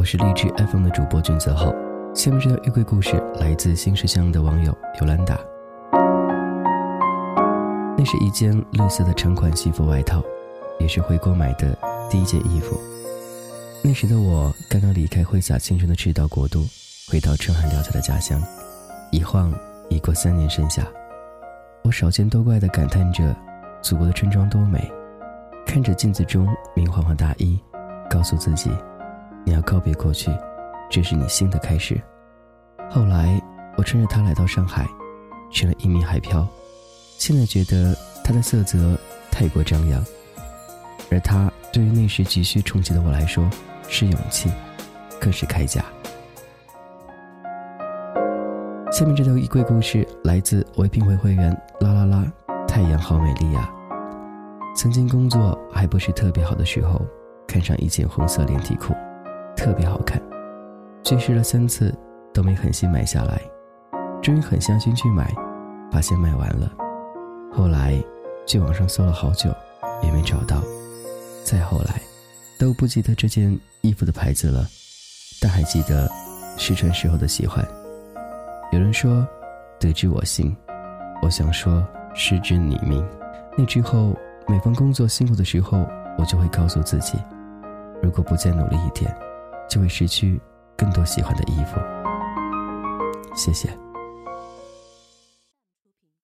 我是励志 FM 的主播俊泽浩。下面这条玉桂故事来自新石乡的网友尤兰达。那是一件绿色的长款西服外套，也是回国买的第一件衣服。那时的我刚刚离开挥洒青春的赤道国度，回到春寒料峭的家乡。一晃已过三年盛夏，我少见多怪的感叹着祖国的村庄多美，看着镜子中明晃晃大衣，告诉自己。你要告别过去，这是你新的开始。后来，我穿着它来到上海，成了一名海漂。现在觉得它的色泽太过张扬，而它对于那时急需重启的我来说，是勇气，更是铠甲。下面这条衣柜故事来自唯品会会员啦啦啦，太阳好美丽呀。曾经工作还不是特别好的时候，看上一件红色连体裤。特别好看，去试了三次都没狠心买下来，终于狠下心去买，发现卖完了。后来去网上搜了好久，也没找到。再后来，都不记得这件衣服的牌子了，但还记得试穿时候的喜欢。有人说得之我幸，我想说失之你命。那之后，每逢工作辛苦的时候，我就会告诉自己，如果不再努力一点。就会失去更多喜欢的衣服。谢谢。